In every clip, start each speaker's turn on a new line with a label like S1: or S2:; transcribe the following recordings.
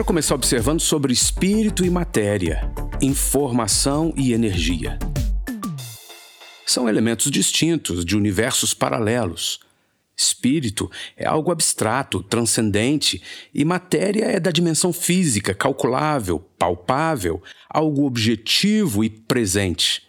S1: quero começar observando sobre espírito e matéria, informação e energia. São elementos distintos de universos paralelos. Espírito é algo abstrato, transcendente, e matéria é da dimensão física, calculável, palpável, algo objetivo e presente.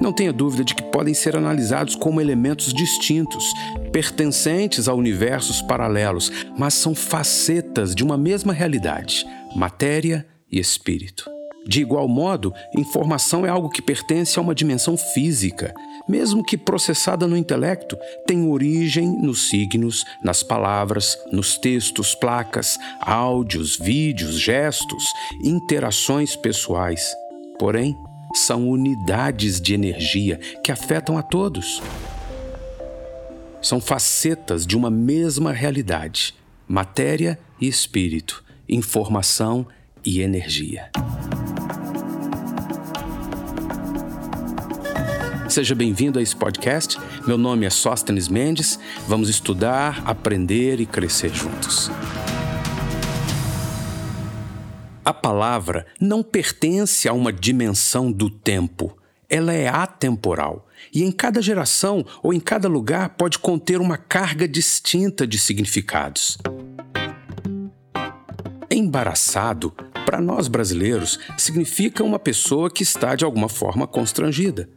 S1: Não tenha dúvida de que podem ser analisados como elementos distintos, pertencentes a universos paralelos, mas são facetas de uma mesma realidade: matéria e espírito. De igual modo, informação é algo que pertence a uma dimensão física, mesmo que processada no intelecto, tem origem nos signos, nas palavras, nos textos, placas, áudios, vídeos, gestos, interações pessoais. Porém, são unidades de energia que afetam a todos. São facetas de uma mesma realidade: matéria e espírito, informação e energia. Seja bem-vindo a esse podcast. Meu nome é Sóstenes Mendes. Vamos estudar, aprender e crescer juntos. A palavra não pertence a uma dimensão do tempo. Ela é atemporal e em cada geração ou em cada lugar pode conter uma carga distinta de significados. Embaraçado, para nós brasileiros, significa uma pessoa que está de alguma forma constrangida.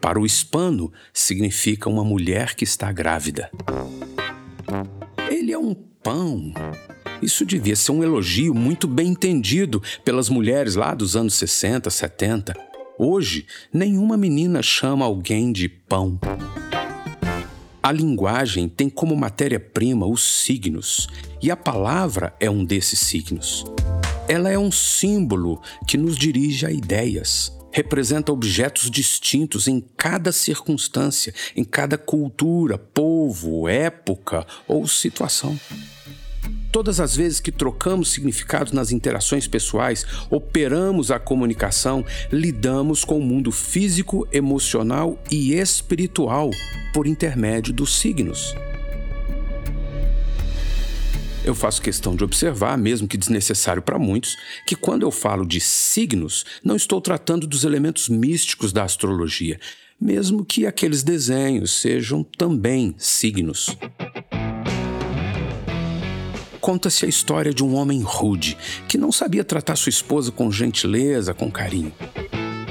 S1: Para o hispano, significa uma mulher que está grávida. Ele é um pão isso devia ser um elogio muito bem entendido pelas mulheres lá dos anos 60, 70. Hoje, nenhuma menina chama alguém de pão. A linguagem tem como matéria-prima os signos, e a palavra é um desses signos. Ela é um símbolo que nos dirige a ideias, representa objetos distintos em cada circunstância, em cada cultura, povo, época ou situação. Todas as vezes que trocamos significados nas interações pessoais, operamos a comunicação, lidamos com o mundo físico, emocional e espiritual por intermédio dos signos. Eu faço questão de observar, mesmo que desnecessário para muitos, que quando eu falo de signos, não estou tratando dos elementos místicos da astrologia, mesmo que aqueles desenhos sejam também signos conta-se a história de um homem rude que não sabia tratar sua esposa com gentileza, com carinho.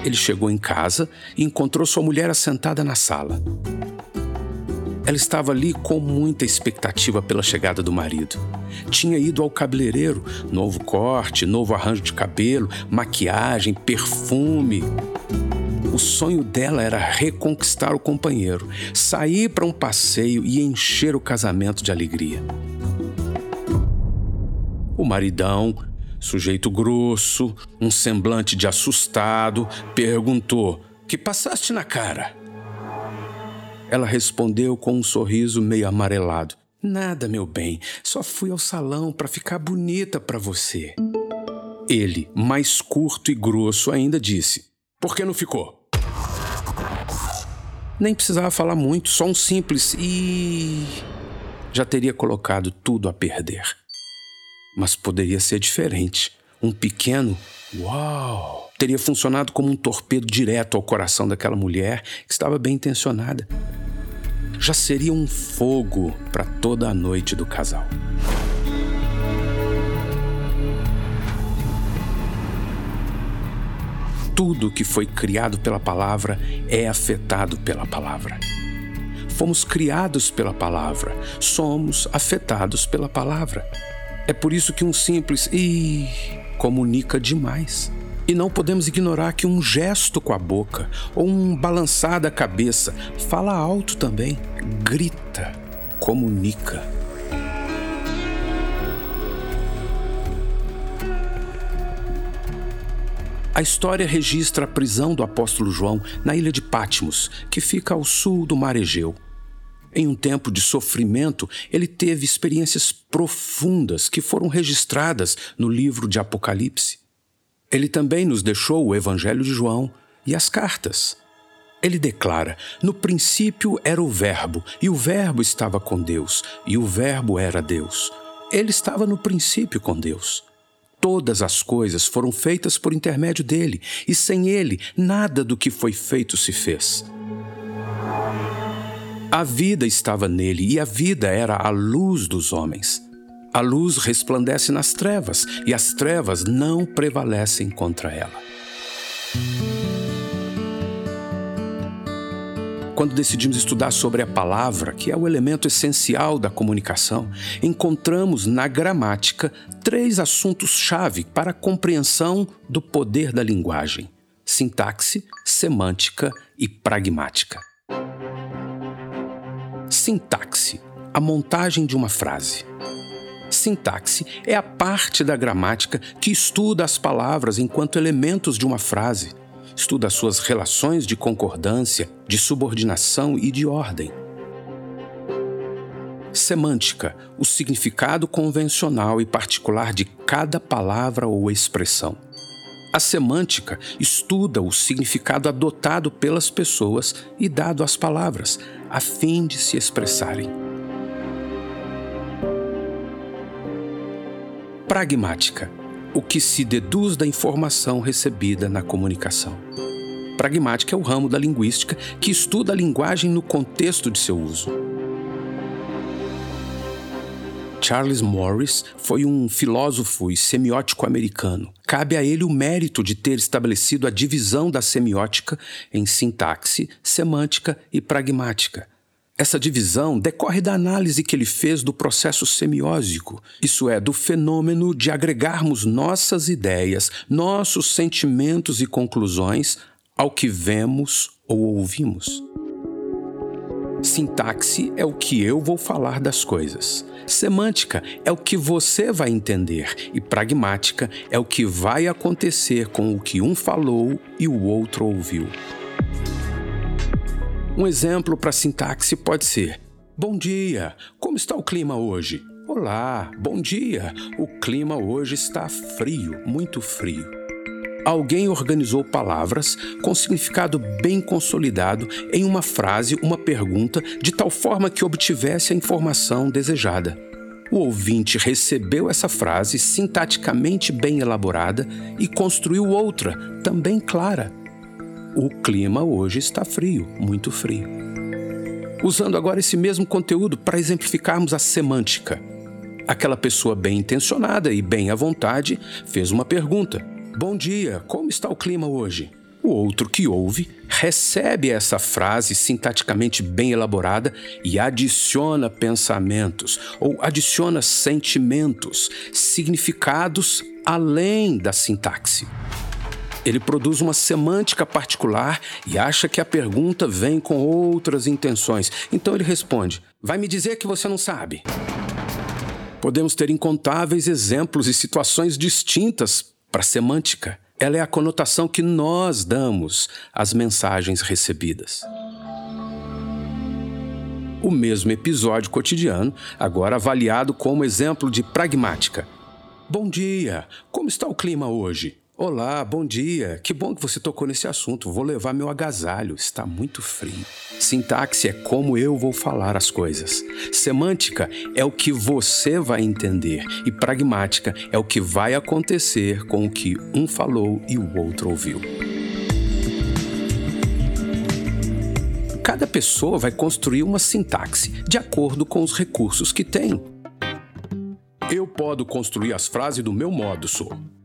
S1: Ele chegou em casa e encontrou sua mulher assentada na sala. Ela estava ali com muita expectativa pela chegada do marido. Tinha ido ao cabeleireiro, novo corte, novo arranjo de cabelo, maquiagem, perfume. O sonho dela era reconquistar o companheiro, sair para um passeio e encher o casamento de alegria. Maridão, sujeito grosso, um semblante de assustado, perguntou: Que passaste na cara? Ela respondeu com um sorriso meio amarelado: Nada, meu bem, só fui ao salão para ficar bonita para você. Ele, mais curto e grosso, ainda disse: Por que não ficou? Nem precisava falar muito, só um simples e. já teria colocado tudo a perder mas poderia ser diferente. Um pequeno uau teria funcionado como um torpedo direto ao coração daquela mulher que estava bem intencionada. Já seria um fogo para toda a noite do casal. Tudo que foi criado pela palavra é afetado pela palavra. Fomos criados pela palavra, somos afetados pela palavra. É por isso que um simples e comunica demais. E não podemos ignorar que um gesto com a boca ou um balançar da cabeça fala alto também, grita, comunica. A história registra a prisão do apóstolo João na ilha de Patmos, que fica ao sul do mar Egeu. Em um tempo de sofrimento, ele teve experiências profundas que foram registradas no livro de Apocalipse. Ele também nos deixou o Evangelho de João e as cartas. Ele declara: No princípio era o Verbo, e o Verbo estava com Deus, e o Verbo era Deus. Ele estava no princípio com Deus. Todas as coisas foram feitas por intermédio dele, e sem ele, nada do que foi feito se fez. A vida estava nele, e a vida era a luz dos homens. A luz resplandece nas trevas, e as trevas não prevalecem contra ela. Quando decidimos estudar sobre a palavra, que é o elemento essencial da comunicação, encontramos na gramática três assuntos-chave para a compreensão do poder da linguagem: sintaxe, semântica e pragmática. Sintaxe a montagem de uma frase. Sintaxe é a parte da gramática que estuda as palavras enquanto elementos de uma frase estuda suas relações de concordância, de subordinação e de ordem. Semântica, o significado convencional e particular de cada palavra ou expressão. A semântica estuda o significado adotado pelas pessoas e dado às palavras, a fim de se expressarem. Pragmática o que se deduz da informação recebida na comunicação. Pragmática é o ramo da linguística que estuda a linguagem no contexto de seu uso. Charles Morris foi um filósofo e semiótico americano. Cabe a ele o mérito de ter estabelecido a divisão da semiótica em sintaxe, semântica e pragmática essa divisão decorre da análise que ele fez do processo semiósico, isso é, do fenômeno de agregarmos nossas ideias, nossos sentimentos e conclusões ao que vemos ou ouvimos. Sintaxe é o que eu vou falar das coisas. Semântica é o que você vai entender e pragmática é o que vai acontecer com o que um falou e o outro ouviu. Um exemplo para sintaxe pode ser: Bom dia, como está o clima hoje? Olá, bom dia, o clima hoje está frio, muito frio. Alguém organizou palavras com significado bem consolidado em uma frase, uma pergunta, de tal forma que obtivesse a informação desejada. O ouvinte recebeu essa frase sintaticamente bem elaborada e construiu outra, também clara, o clima hoje está frio, muito frio. Usando agora esse mesmo conteúdo para exemplificarmos a semântica. Aquela pessoa bem intencionada e bem à vontade fez uma pergunta: Bom dia, como está o clima hoje? O outro que ouve recebe essa frase sintaticamente bem elaborada e adiciona pensamentos ou adiciona sentimentos, significados além da sintaxe. Ele produz uma semântica particular e acha que a pergunta vem com outras intenções. Então ele responde: Vai me dizer que você não sabe. Podemos ter incontáveis exemplos e situações distintas para a semântica. Ela é a conotação que nós damos às mensagens recebidas. O mesmo episódio cotidiano, agora avaliado como exemplo de pragmática. Bom dia, como está o clima hoje? Olá, bom dia. Que bom que você tocou nesse assunto. Vou levar meu agasalho, está muito frio. Sintaxe é como eu vou falar as coisas. Semântica é o que você vai entender e pragmática é o que vai acontecer com o que um falou e o outro ouviu. Cada pessoa vai construir uma sintaxe de acordo com os recursos que tem. Eu posso construir as frases do meu modo, sou.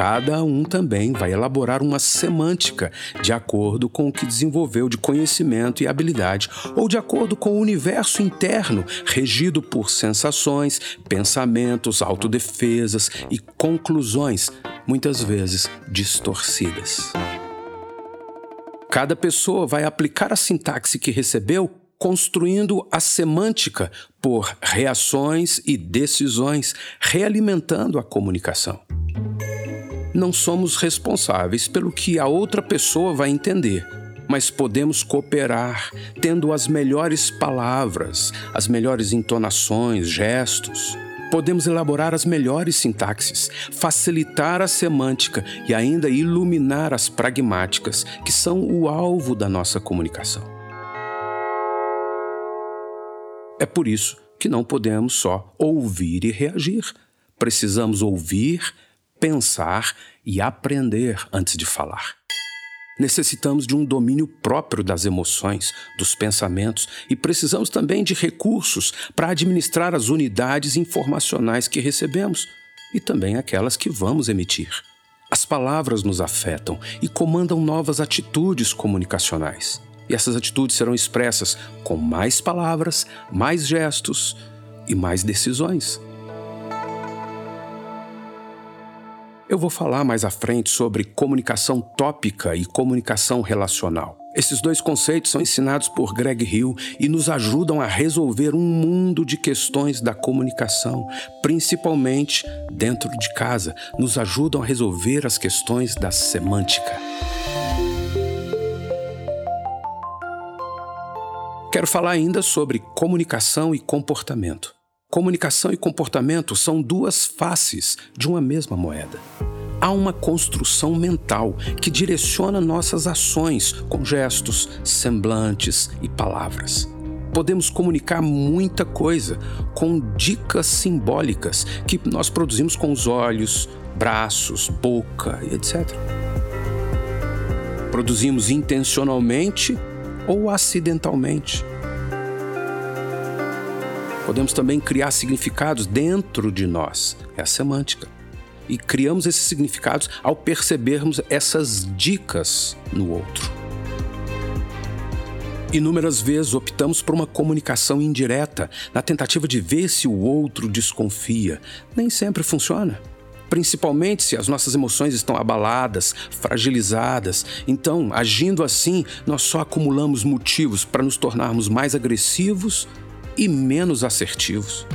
S1: Cada um também vai elaborar uma semântica de acordo com o que desenvolveu de conhecimento e habilidade, ou de acordo com o universo interno, regido por sensações, pensamentos, autodefesas e conclusões, muitas vezes distorcidas. Cada pessoa vai aplicar a sintaxe que recebeu construindo a semântica por reações e decisões, realimentando a comunicação não somos responsáveis pelo que a outra pessoa vai entender, mas podemos cooperar tendo as melhores palavras, as melhores entonações, gestos. Podemos elaborar as melhores sintaxes, facilitar a semântica e ainda iluminar as pragmáticas, que são o alvo da nossa comunicação. É por isso que não podemos só ouvir e reagir. Precisamos ouvir, pensar e aprender antes de falar. Necessitamos de um domínio próprio das emoções, dos pensamentos e precisamos também de recursos para administrar as unidades informacionais que recebemos e também aquelas que vamos emitir. As palavras nos afetam e comandam novas atitudes comunicacionais. E essas atitudes serão expressas com mais palavras, mais gestos e mais decisões. Eu vou falar mais à frente sobre comunicação tópica e comunicação relacional. Esses dois conceitos são ensinados por Greg Hill e nos ajudam a resolver um mundo de questões da comunicação, principalmente dentro de casa. Nos ajudam a resolver as questões da semântica. Quero falar ainda sobre comunicação e comportamento. Comunicação e comportamento são duas faces de uma mesma moeda. Há uma construção mental que direciona nossas ações com gestos, semblantes e palavras. Podemos comunicar muita coisa com dicas simbólicas que nós produzimos com os olhos, braços, boca etc. Produzimos intencionalmente ou acidentalmente. Podemos também criar significados dentro de nós, é a semântica. E criamos esses significados ao percebermos essas dicas no outro. Inúmeras vezes optamos por uma comunicação indireta, na tentativa de ver se o outro desconfia. Nem sempre funciona. Principalmente se as nossas emoções estão abaladas, fragilizadas. Então, agindo assim, nós só acumulamos motivos para nos tornarmos mais agressivos e menos assertivos.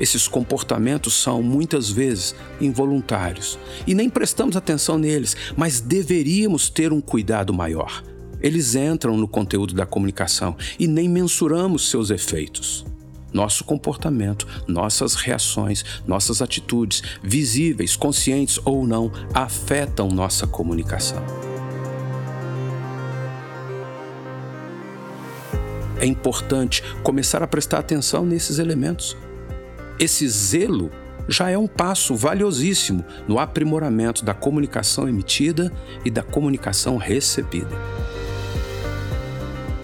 S1: Esses comportamentos são muitas vezes involuntários e nem prestamos atenção neles, mas deveríamos ter um cuidado maior. Eles entram no conteúdo da comunicação e nem mensuramos seus efeitos. Nosso comportamento, nossas reações, nossas atitudes, visíveis, conscientes ou não, afetam nossa comunicação. É importante começar a prestar atenção nesses elementos. Esse zelo já é um passo valiosíssimo no aprimoramento da comunicação emitida e da comunicação recebida.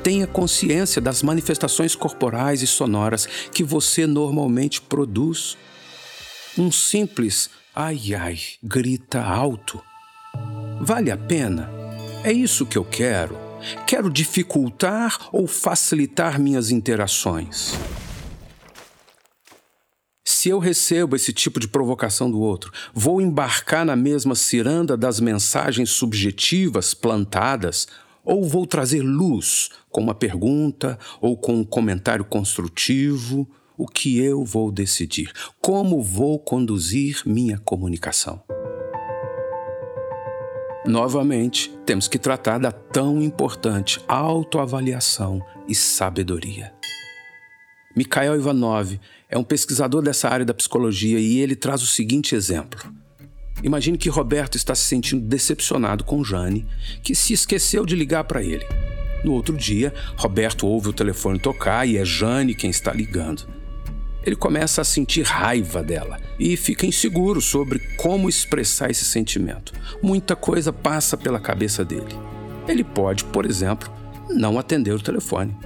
S1: Tenha consciência das manifestações corporais e sonoras que você normalmente produz. Um simples ai ai grita alto. Vale a pena? É isso que eu quero. Quero dificultar ou facilitar minhas interações? Se eu recebo esse tipo de provocação do outro, vou embarcar na mesma ciranda das mensagens subjetivas plantadas ou vou trazer luz com uma pergunta ou com um comentário construtivo? O que eu vou decidir? Como vou conduzir minha comunicação? Novamente, temos que tratar da tão importante autoavaliação e sabedoria. Mikhail Ivanov é um pesquisador dessa área da psicologia e ele traz o seguinte exemplo. Imagine que Roberto está se sentindo decepcionado com Jane, que se esqueceu de ligar para ele. No outro dia, Roberto ouve o telefone tocar e é Jane quem está ligando ele começa a sentir raiva dela e fica inseguro sobre como expressar esse sentimento. Muita coisa passa pela cabeça dele. Ele pode, por exemplo, não atender o telefone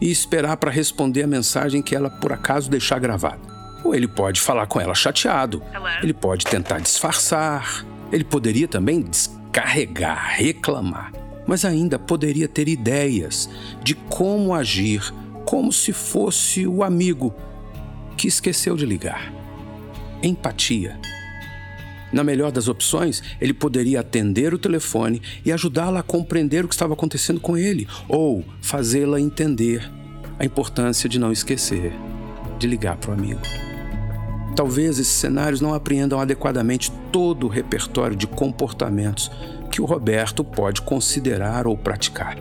S1: e esperar para responder a mensagem que ela por acaso deixar gravada. Ou ele pode falar com ela chateado. Ele pode tentar disfarçar. Ele poderia também descarregar, reclamar. Mas ainda poderia ter ideias de como agir, como se fosse o amigo que esqueceu de ligar. Empatia. Na melhor das opções, ele poderia atender o telefone e ajudá-la a compreender o que estava acontecendo com ele, ou fazê-la entender a importância de não esquecer de ligar para o amigo. Talvez esses cenários não apreendam adequadamente todo o repertório de comportamentos que o Roberto pode considerar ou praticar.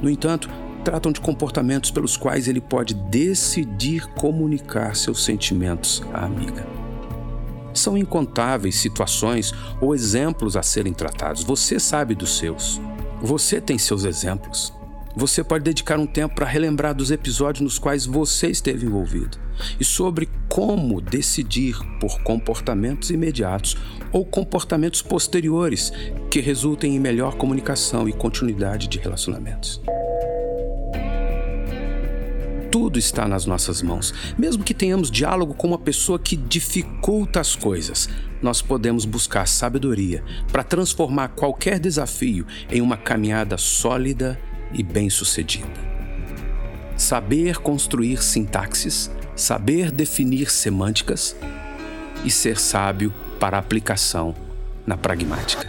S1: No entanto, tratam de comportamentos pelos quais ele pode decidir comunicar seus sentimentos à amiga. São incontáveis situações ou exemplos a serem tratados. Você sabe dos seus. Você tem seus exemplos. você pode dedicar um tempo para relembrar dos episódios nos quais você esteve envolvido e sobre como decidir por comportamentos imediatos ou comportamentos posteriores que resultem em melhor comunicação e continuidade de relacionamentos. Tudo está nas nossas mãos. Mesmo que tenhamos diálogo com uma pessoa que dificulta as coisas, nós podemos buscar sabedoria para transformar qualquer desafio em uma caminhada sólida e bem-sucedida. Saber construir sintaxes, saber definir semânticas e ser sábio para aplicação na pragmática.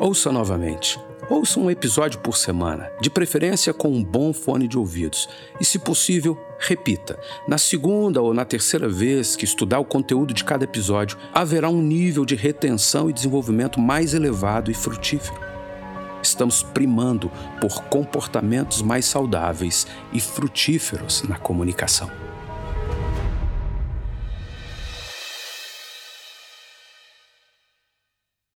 S1: Ouça novamente. Ouça um episódio por semana, de preferência com um bom fone de ouvidos. E, se possível, repita. Na segunda ou na terceira vez que estudar o conteúdo de cada episódio, haverá um nível de retenção e desenvolvimento mais elevado e frutífero. Estamos primando por comportamentos mais saudáveis e frutíferos na comunicação.